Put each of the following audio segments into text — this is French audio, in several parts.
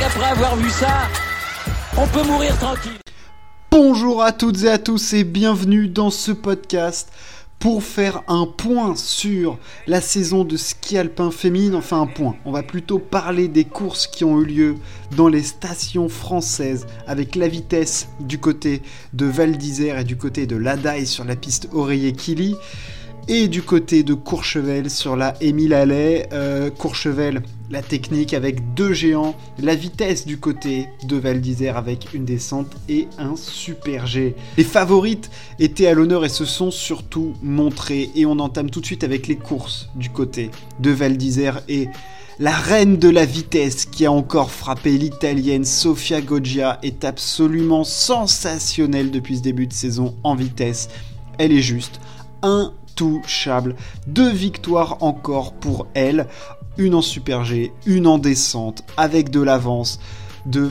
avoir vu ça, on peut mourir tranquille. Bonjour à toutes et à tous et bienvenue dans ce podcast pour faire un point sur la saison de ski alpin féminine, enfin un point. On va plutôt parler des courses qui ont eu lieu dans les stations françaises avec la vitesse du côté de Val d'Isère et du côté de Ladaille sur la piste Oreiller-Kili. Et du côté de Courchevel sur la Émile Allais, euh, Courchevel, la technique avec deux géants, la vitesse du côté de Val d'Isère avec une descente et un super G. Les favorites étaient à l'honneur et se sont surtout montrées. Et on entame tout de suite avec les courses du côté de Val d'Isère et la reine de la vitesse qui a encore frappé l'italienne Sofia Goggia est absolument sensationnelle depuis ce début de saison en vitesse. Elle est juste un touchable. Deux victoires encore pour elle. Une en Super G, une en descente, avec de l'avance. De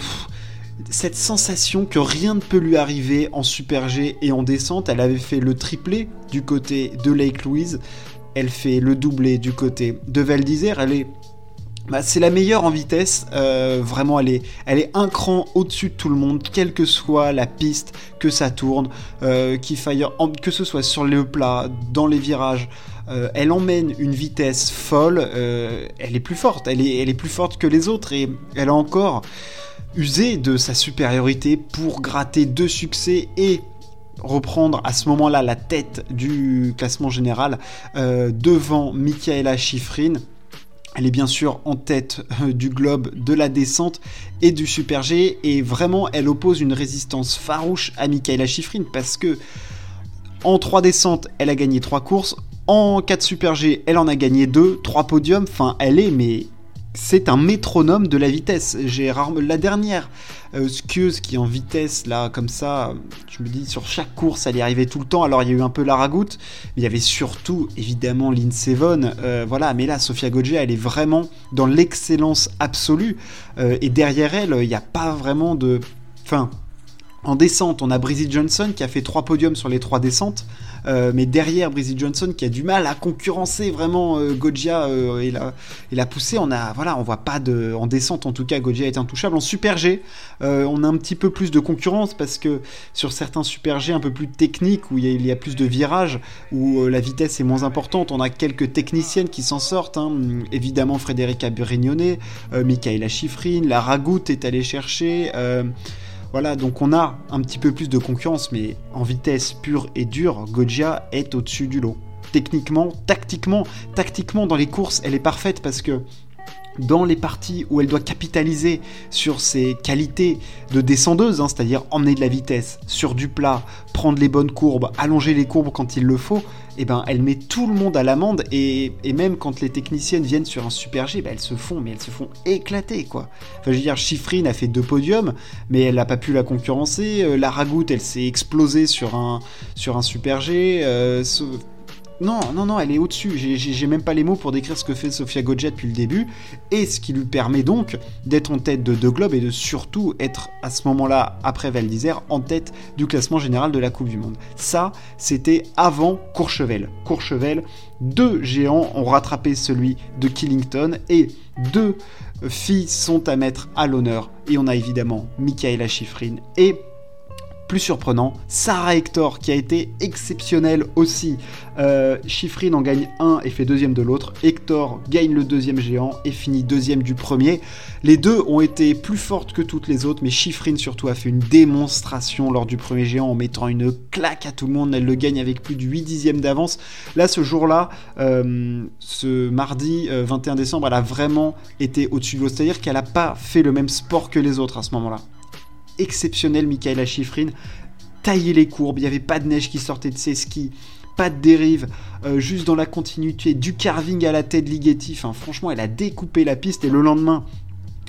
cette sensation que rien ne peut lui arriver en Super G et en descente. Elle avait fait le triplé du côté de Lake Louise. Elle fait le doublé du côté de Val d'Isère. Elle est bah, c'est la meilleure en vitesse. Euh, vraiment, elle est, elle est un cran au-dessus de tout le monde, quelle que soit la piste, que ça tourne, euh, que ce soit sur le plat, dans les virages. Euh, elle emmène une vitesse folle. elle est plus forte. Elle est, elle est plus forte que les autres et elle a encore usé de sa supériorité pour gratter deux succès et reprendre à ce moment-là la tête du classement général devant Michaela Schifrin. Elle est bien sûr en tête euh, du globe de la descente et du Super G. Et vraiment elle oppose une résistance farouche à Michaela Schifrin parce que en 3 descentes elle a gagné 3 courses, en 4 Super G elle en a gagné 2, 3 podiums, enfin elle est mais c'est un métronome de la vitesse. J'ai la dernière euh, qui en vitesse là comme ça. Je me dis sur chaque course elle y arrivait tout le temps. Alors il y a eu un peu la ragoute, mais il y avait surtout évidemment Vonn. Euh, voilà, mais là Sofia Goggia elle est vraiment dans l'excellence absolue. Euh, et derrière elle il n'y a pas vraiment de, en descente, on a Brizzy Johnson qui a fait trois podiums sur les trois descentes, euh, mais derrière Brizzy Johnson qui a du mal à concurrencer vraiment euh, euh, et, la, et la pousser. On a, voilà, on voit pas de, en descente en tout cas, Goggia est intouchable. En Super G, on a un petit peu plus de concurrence parce que sur certains Super G un peu plus techniques où il y a, plus de virages, où la vitesse est moins importante, on a quelques techniciennes qui s'en sortent. Hein. Évidemment, Frédérica Brignone, Michaela Schifrin, la Ragout est allée chercher. Voilà, donc on a un petit peu plus de concurrence, mais en vitesse pure et dure, Goggia est au-dessus du lot. Techniquement, tactiquement, tactiquement dans les courses, elle est parfaite parce que dans les parties où elle doit capitaliser sur ses qualités de descendeuse, hein, c'est-à-dire emmener de la vitesse sur du plat, prendre les bonnes courbes, allonger les courbes quand il le faut, eh ben, elle met tout le monde à l'amende et, même quand les techniciennes viennent sur un super G, ben, elles se font, mais elles se font éclater quoi. Enfin, je veux dire, Chiffrine a fait deux podiums, mais elle n'a pas pu la concurrencer. Euh, la Ragout, elle s'est explosée sur un, sur super G. Euh, non, non, non, elle est au-dessus. J'ai même pas les mots pour décrire ce que fait Sofia Goggia depuis le début et ce qui lui permet donc d'être en tête de deux globes et de surtout être à ce moment-là, après Val en tête du classement général de la Coupe du Monde. Ça, c'était avant Courchevel. Courchevel, deux géants ont rattrapé celui de Killington et deux filles sont à mettre à l'honneur. Et on a évidemment Michaela Schifrin et plus surprenant, Sarah Hector qui a été exceptionnelle aussi. Euh, en gagne un et fait deuxième de l'autre. Hector gagne le deuxième géant et finit deuxième du premier. Les deux ont été plus fortes que toutes les autres, mais Schifrin surtout a fait une démonstration lors du premier géant en mettant une claque à tout le monde. Elle le gagne avec plus de 8 dixièmes d'avance. Là, ce jour-là, euh, ce mardi 21 euh, décembre, elle a vraiment été au-dessus de l'eau. C'est-à-dire qu'elle n'a pas fait le même sport que les autres à ce moment-là exceptionnel, Michaela Schifrin. Tailler les courbes, il n'y avait pas de neige qui sortait de ses skis, pas de dérive, euh, juste dans la continuité, du carving à la tête Ligeti. franchement, elle a découpé la piste et le lendemain,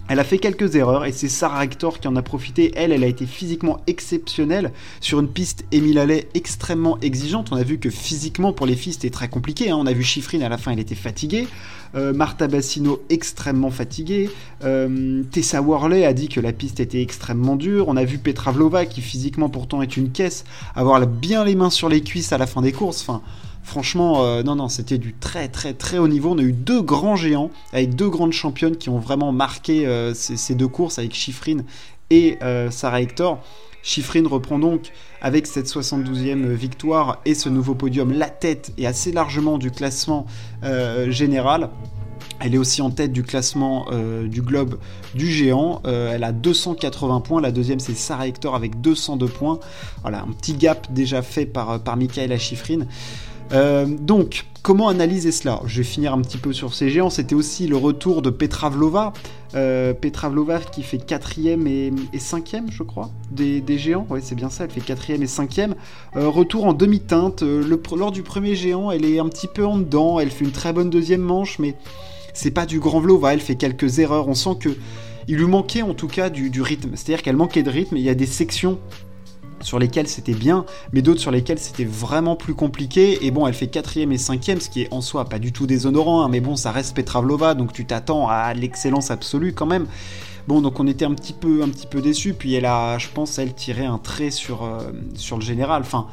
elle a fait quelques erreurs et c'est Sarah Hector qui en a profité. Elle, elle a été physiquement exceptionnelle sur une piste Emile Allais extrêmement exigeante. On a vu que physiquement pour les filles c'était très compliqué. Hein. On a vu Chiffrine à la fin, elle était fatiguée. Euh, Marta Bassino extrêmement fatiguée. Euh, Tessa Worley a dit que la piste était extrêmement dure. On a vu Petra Vlova qui physiquement pourtant est une caisse avoir bien les mains sur les cuisses à la fin des courses. Enfin, Franchement, non, non, c'était du très, très, très haut niveau. On a eu deux grands géants avec deux grandes championnes qui ont vraiment marqué ces, deux courses avec Chiffrine et Sarah Hector. Chiffrine reprend donc avec cette 72e victoire et ce nouveau podium la tête et assez largement du classement général. Elle est aussi en tête du classement euh, du globe du géant. Euh, elle a 280 points. La deuxième, c'est Sarah Hector avec 202 points. Voilà, un petit gap déjà fait par, par Michaela Schifrin. Euh, donc, comment analyser cela Je vais finir un petit peu sur ces géants. C'était aussi le retour de Petra Vlova. Petra Vlova qui fait 4ème et, 5ème, je crois, des, géants. Oui, c'est bien ça, elle fait 4ème et 5ème. retour en demi-teinte. lors du premier géant, elle est un petit peu en dedans. Elle fait une très bonne deuxième manche, mais c'est pas du grand Vlova, elle fait quelques erreurs. On sent que il lui manquait en tout cas du, rythme. C'est-à-dire qu'elle manquait de rythme. Il y a des sections sur lesquelles c'était bien, mais d'autres sur lesquelles c'était vraiment plus compliqué. Et bon, elle fait quatrième et cinquième, ce qui est en soi pas du tout déshonorant, hein, mais bon, ça reste Petra Vlova, donc tu t'attends à l'excellence absolue quand même. Bon, donc on était un petit peu, un petit peu déçus. Puis elle a, je pense, elle tiré un trait sur, euh, le général. Enfin,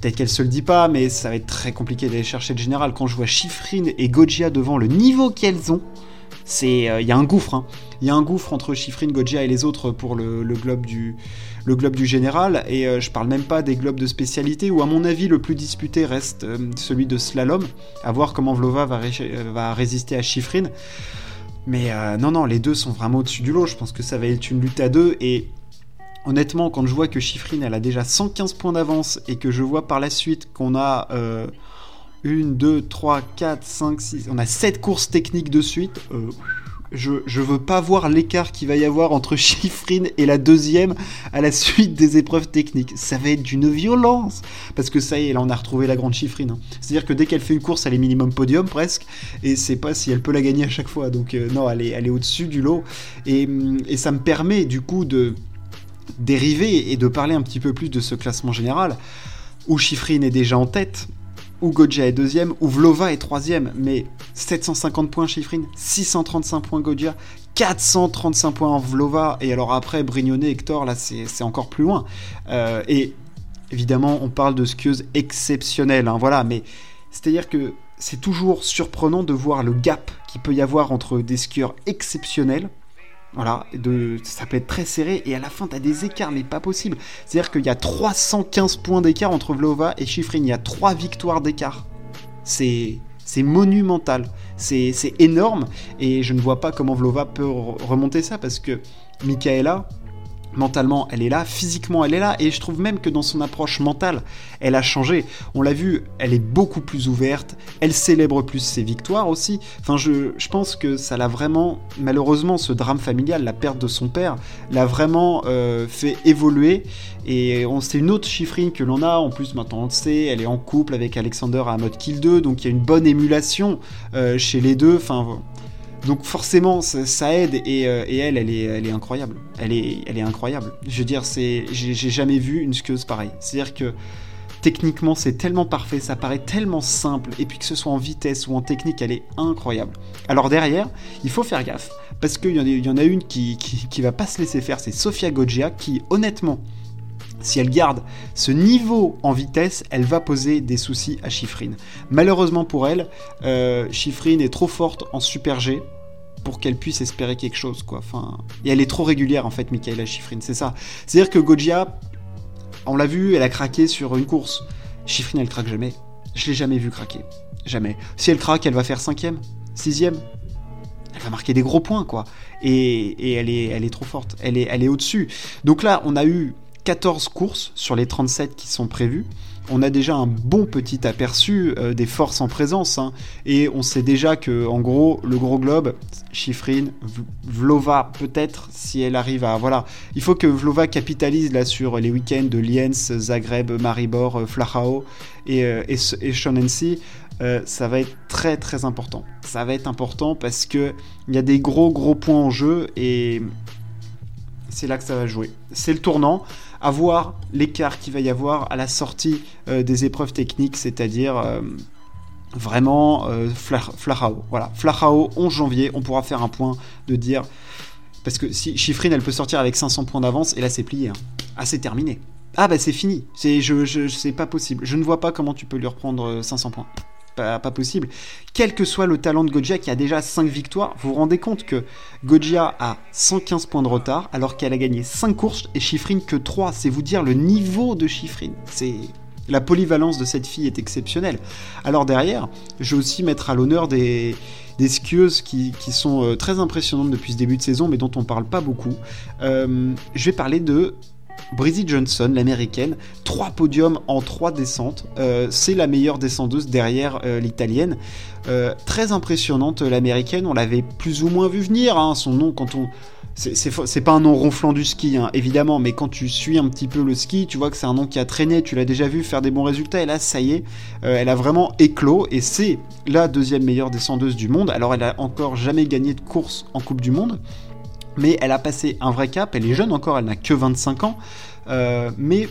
Peut-être qu'elle se le dit pas, mais ça va être très compliqué d'aller chercher le général. Quand je vois Chiffrine et Gojia devant le niveau qu'elles ont, c'est euh, il y a un gouffre. Hein. Il y a un gouffre entre Chiffrine, Gojia et les autres pour le, globe du le globe du général. Et euh, je parle même pas des globes de spécialité où à mon avis le plus disputé reste euh, celui de slalom. À voir comment Vlova va, va résister à Chiffrine. Mais non non, les deux sont vraiment au-dessus du lot. Je pense que ça va être une lutte à deux et honnêtement, quand je vois que Chiffrine, elle a déjà 115 points d'avance et que je vois par la suite qu'on a 1, 2, 3, 4, 5, 6, on a 7 courses techniques de suite, euh, je, veux pas voir l'écart qu'il va y avoir entre Chiffrine et la deuxième à la suite des épreuves techniques. Ça va être d'une violence. Parce que ça y est, là on a retrouvé la grande Chiffrine. Hein. C'est-à-dire que dès qu'elle fait une course, elle est minimum podium presque. Et c'est pas si elle peut la gagner à chaque fois. Donc euh, non, elle est, au-dessus du lot. Et, et ça me permet du coup de dériver et de parler un petit peu plus de ce classement général, où Chiffrine est déjà en tête, Godja est deuxième, où Vlova est troisième, mais 750 points Chiffrine, 635 points Godja, 435 points en Vlova, et alors après Brignone, Hector, là c'est encore plus loin. Euh, et évidemment, on parle de skieuses exceptionnelles, hein, voilà, mais c'est-à-dire que c'est toujours surprenant de voir le gap qu'il peut y avoir entre des skieurs exceptionnels, voilà, ça peut être très serré et à la fin tu as des écarts mais pas possible. C'est-à-dire qu'il y a 315 points d'écart entre Vlova et Chiffrine, il y a 3 victoires d'écart. C'est c'est monumental, c'est énorme et je ne vois pas comment Vlova peut remonter ça parce que Michaela, Mentalement, elle est là, physiquement, elle est là, et je trouve même que dans son approche mentale, elle a changé. On l'a vu, elle est beaucoup plus ouverte, elle célèbre plus ses victoires aussi. Enfin, je, pense que ça l'a vraiment, malheureusement, ce drame familial, la perte de son père, l'a vraiment euh, fait évoluer. Et on c'est une autre chiffrine que l'on a, en plus maintenant on le sait, elle est en couple avec Alexander à mode Kill 2, donc il y a une bonne émulation euh, chez les deux. Enfin, donc forcément, ça, aide euh, et, elle, elle est, incroyable. Elle est, incroyable. Je veux dire, c'est, j'ai, jamais vu une skieuse pareille. C'est-à-dire que techniquement, c'est tellement parfait, ça paraît tellement simple, et puis que ce soit en vitesse ou en technique, elle est incroyable. Alors derrière, il faut faire gaffe, parce qu'il y, en a une qui, qui, va pas se laisser faire, c'est Sofia Goggia, qui honnêtement, si elle garde ce niveau en vitesse, elle va poser des soucis à Chiffrine. Malheureusement pour elle, euh, Chiffrine est trop forte en Super G pour qu'elle puisse espérer quelque chose, quoi. Enfin, et elle est trop régulière en fait, Michaela Chiffrine, c'est ça. C'est-à-dire que Gojia, on l'a vu, elle a craqué sur une course. Chiffrine, elle craque jamais. Je l'ai jamais vu craquer, jamais. Si elle craque, elle va faire cinquième, sixième. Elle va marquer des gros points, quoi. Et, elle, est, elle est trop forte. Elle est, elle est au-dessus. Donc là, on a eu 14 courses sur les 37 qui sont prévues. On a déjà un bon petit aperçu euh, des forces en présence. Hein. et on sait déjà que, en gros, le gros globe, Chiffrine, Vlova, peut-être, si elle arrive à. Voilà. Il faut que Vlova capitalise là sur les week-ends de Liens, Zagreb, Maribor, euh, Flachau et, euh, et, ça va être très très important. Ça va être important parce que il y a des gros gros points en jeu et c'est là que ça va jouer. C'est le tournant à voir l'écart qu'il va y avoir à la sortie euh, des épreuves techniques, c'est-à-dire euh, vraiment euh, Flachao. Voilà, Flachao, 11 janvier, on pourra faire un point de dire. Parce que si Chiffrine, elle peut sortir avec 500 points d'avance, et là c'est plié. Hein. Ah, c'est terminé. Ah bah c'est fini, c'est pas possible. Je ne vois pas comment tu peux lui reprendre 500 points. Pas, possible. Quel que soit le talent de Gojia qui a déjà 5 victoires, vous vous rendez compte que Gojia a 115 points de retard alors qu'elle a gagné 5 courses et Chiffrine que 3. C'est vous dire le niveau de Chiffrine. C'est la polyvalence de cette fille est exceptionnelle. Alors derrière, je vais aussi mettre à l'honneur des, des skieuses qui, sont euh, très impressionnantes depuis ce début de saison, mais dont on parle pas beaucoup. Euh, je vais parler de Brizzy Johnson, l'américaine, trois podiums en trois descentes. Euh, c'est la meilleure descendeuse derrière euh, l'italienne. Euh, très impressionnante, l'américaine. On l'avait plus ou moins vu venir. Hein, son nom, quand on, c'est pas un nom ronflant du ski, hein, évidemment, mais quand tu suis un petit peu le ski, tu vois que c'est un nom qui a traîné, tu l'as déjà vu faire des bons résultats, et là, ça y est, elle a vraiment éclos, et c'est la deuxième meilleure descendeuse du monde. Alors, elle a encore jamais gagné de course en Coupe du Monde, mais elle a passé un vrai cap, elle est jeune encore, elle n'a que 25 ans, euh, mais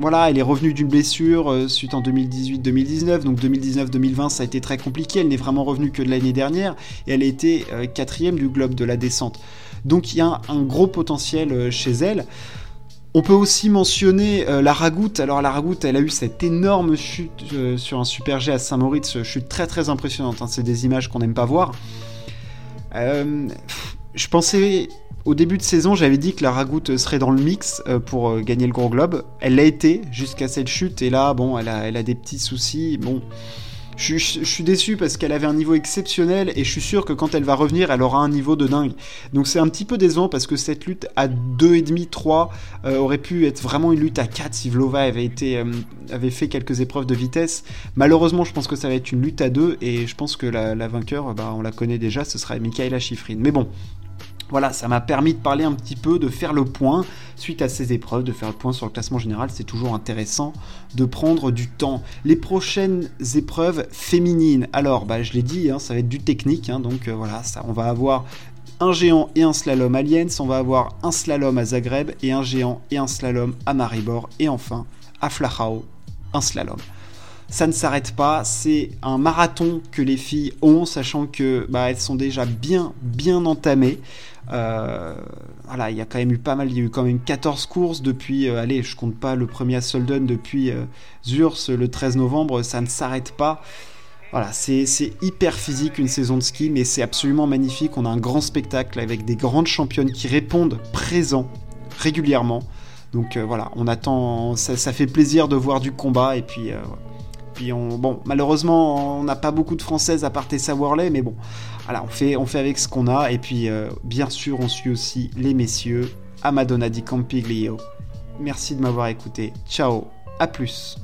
voilà, elle est revenue d'une blessure euh, suite en 2018-2019, donc 2019-2020 ça a été très compliqué, elle n'est vraiment revenue que de l'année dernière, et elle a été euh, quatrième du globe de la descente. Donc il y a un, gros potentiel chez elle. On peut aussi mentionner la Ragoute. Alors la Ragoute, elle a eu cette énorme chute sur un super G à Saint-Moritz, chute très très impressionnante. Hein. C'est des images qu'on n'aime pas voir. Euh, je pensais au début de saison, j'avais dit que la Ragoute serait dans le mix euh, pour euh, gagner le Gros Globe. Elle l'a été jusqu'à cette chute et là, bon, elle a des petits soucis. Bon, je, suis déçu parce qu'elle avait un niveau exceptionnel et je suis sûr que quand elle va revenir, elle aura un niveau de dingue. Donc c'est un petit peu décevant parce que cette lutte à 2,5, 3 euh, aurait pu être vraiment une lutte à 4 si Vlova avait, été, euh, avait fait quelques épreuves de vitesse. Malheureusement, je pense que ça va être une lutte à 2 et je pense que la, vainqueur, bah, on la connaît déjà, ce sera Michaela Schifrin. Mais bon, voilà, ça m'a permis de parler un petit peu, de faire le point suite à ces épreuves, de faire le point sur le classement général. C'est toujours intéressant de prendre du temps. Les prochaines épreuves féminines, alors, bah, je l'ai dit, hein, ça va être du technique, hein, donc euh, voilà, ça, on va avoir un géant et un slalom à Lienz, on va avoir un slalom à Zagreb et un géant et un slalom à Maribor, et enfin à Flachau, un slalom ça ne s'arrête pas. C'est un marathon que les filles ont, sachant que bah, elles sont déjà bien, bien entamées. Euh, voilà, il y a quand même eu pas mal, il y a eu quand même 14 courses depuis, euh, allez, je compte pas le premier à Solden depuis euh, le 13 novembre, ça ne s'arrête pas. Voilà, c'est hyper physique une saison de ski, mais c'est absolument magnifique. On a un grand spectacle avec des grandes championnes qui répondent présents régulièrement. Donc euh, voilà, on attend, ça, ça, fait plaisir de voir du combat et puis bon, malheureusement, on n'a pas beaucoup de françaises à part Tessa Worley, mais bon, voilà, on fait, on fait avec ce qu'on a. Et puis, euh, bien sûr, on suit aussi les messieurs, à Madonna di Campiglio. Merci de m'avoir écouté. Ciao, à plus.